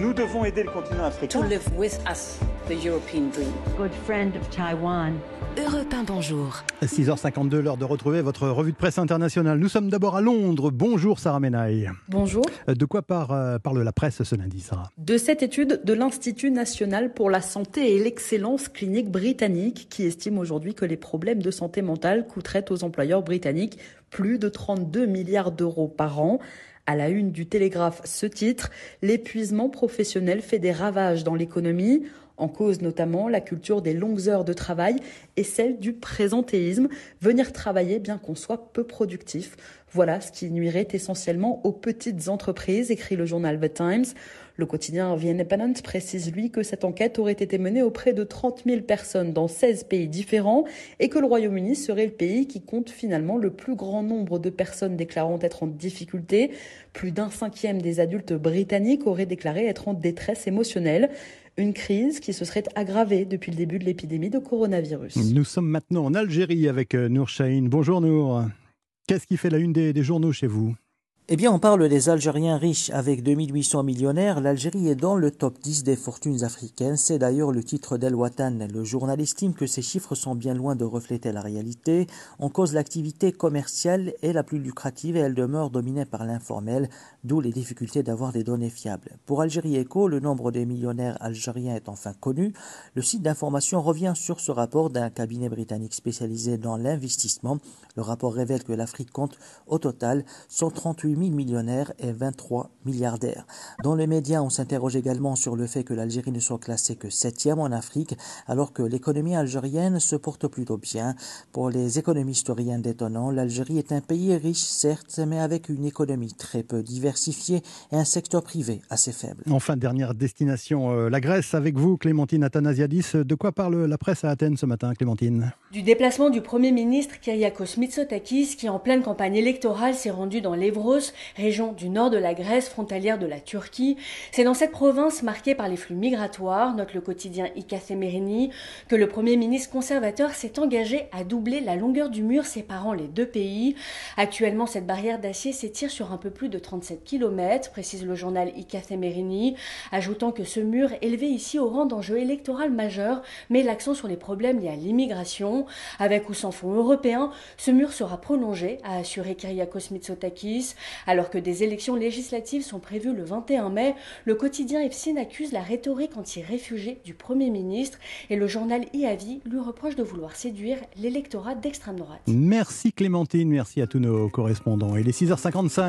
Nous devons aider le continent africain. To live with us the European dream. Good friend of Taiwan. Europe 1, bonjour. 6h52, l'heure de retrouver votre revue de presse internationale. Nous sommes d'abord à Londres. Bonjour Sarah Menaille. Bonjour. De quoi parle, parle la presse ce lundi, Sarah? De cette étude de l'Institut national pour la santé et l'excellence clinique britannique qui estime aujourd'hui que les problèmes de santé mentale coûteraient aux employeurs britanniques plus de 32 milliards d'euros par an. À la une du Télégraphe, ce titre, l'épuisement professionnel fait des ravages dans l'économie. En cause notamment la culture des longues heures de travail et celle du présentéisme, venir travailler bien qu'on soit peu productif. Voilà ce qui nuirait essentiellement aux petites entreprises, écrit le journal The Times. Le quotidien The Independent précise, lui, que cette enquête aurait été menée auprès de 30 000 personnes dans 16 pays différents et que le Royaume-Uni serait le pays qui compte finalement le plus grand nombre de personnes déclarant être en difficulté. Plus d'un cinquième des adultes britanniques auraient déclaré être en détresse émotionnelle. Une crise qui se serait aggravée depuis le début de l'épidémie de coronavirus. Nous sommes maintenant en Algérie avec Nour Chahine. Bonjour Nour. Qu'est-ce qui fait la une des journaux chez vous? Eh bien, on parle des Algériens riches avec 2800 millionnaires. L'Algérie est dans le top 10 des fortunes africaines. C'est d'ailleurs le titre d'El Watan. Le journal estime que ces chiffres sont bien loin de refléter la réalité. En cause, l'activité commerciale est la plus lucrative et elle demeure dominée par l'informel, d'où les difficultés d'avoir des données fiables. Pour Algérie Eco, le nombre des millionnaires algériens est enfin connu. Le site d'information revient sur ce rapport d'un cabinet britannique spécialisé dans l'investissement. Le rapport révèle que l'Afrique compte au total 138 000 millionnaires et 23 milliardaires. Dans les médias, on s'interroge également sur le fait que l'Algérie ne soit classée que septième en Afrique, alors que l'économie algérienne se porte plutôt bien. Pour les économistes rien d'étonnant, l'Algérie est un pays riche, certes, mais avec une économie très peu diversifiée et un secteur privé assez faible. Enfin, dernière destination, euh, la Grèce, avec vous, Clémentine Athanasiadis. De quoi parle la presse à Athènes ce matin, Clémentine? Du déplacement du Premier ministre Kyriakos Mitsotakis, qui en pleine campagne électorale s'est rendu dans l'Evros, région du nord de la Grèce, frontalière de la Turquie. C'est dans cette province marquée par les flux migratoires, note le quotidien Ikasemerini, que le Premier ministre conservateur s'est engagé à doubler la longueur du mur séparant les deux pays. Actuellement, cette barrière d'acier s'étire sur un peu plus de 37 km, précise le journal Ikasemerini, ajoutant que ce mur, élevé ici au rang d'enjeu électoral majeur, met l'accent sur les problèmes liés à l'immigration. Avec ou sans fonds européens, ce mur sera prolongé, a assuré Kyriakos Mitsotakis. Alors que des élections législatives sont prévues le 21 mai, le quotidien EFSIN accuse la rhétorique anti-réfugiés du Premier ministre et le journal IAVI lui reproche de vouloir séduire l'électorat d'extrême droite. Merci Clémentine, merci à tous nos correspondants. Il est 6h55.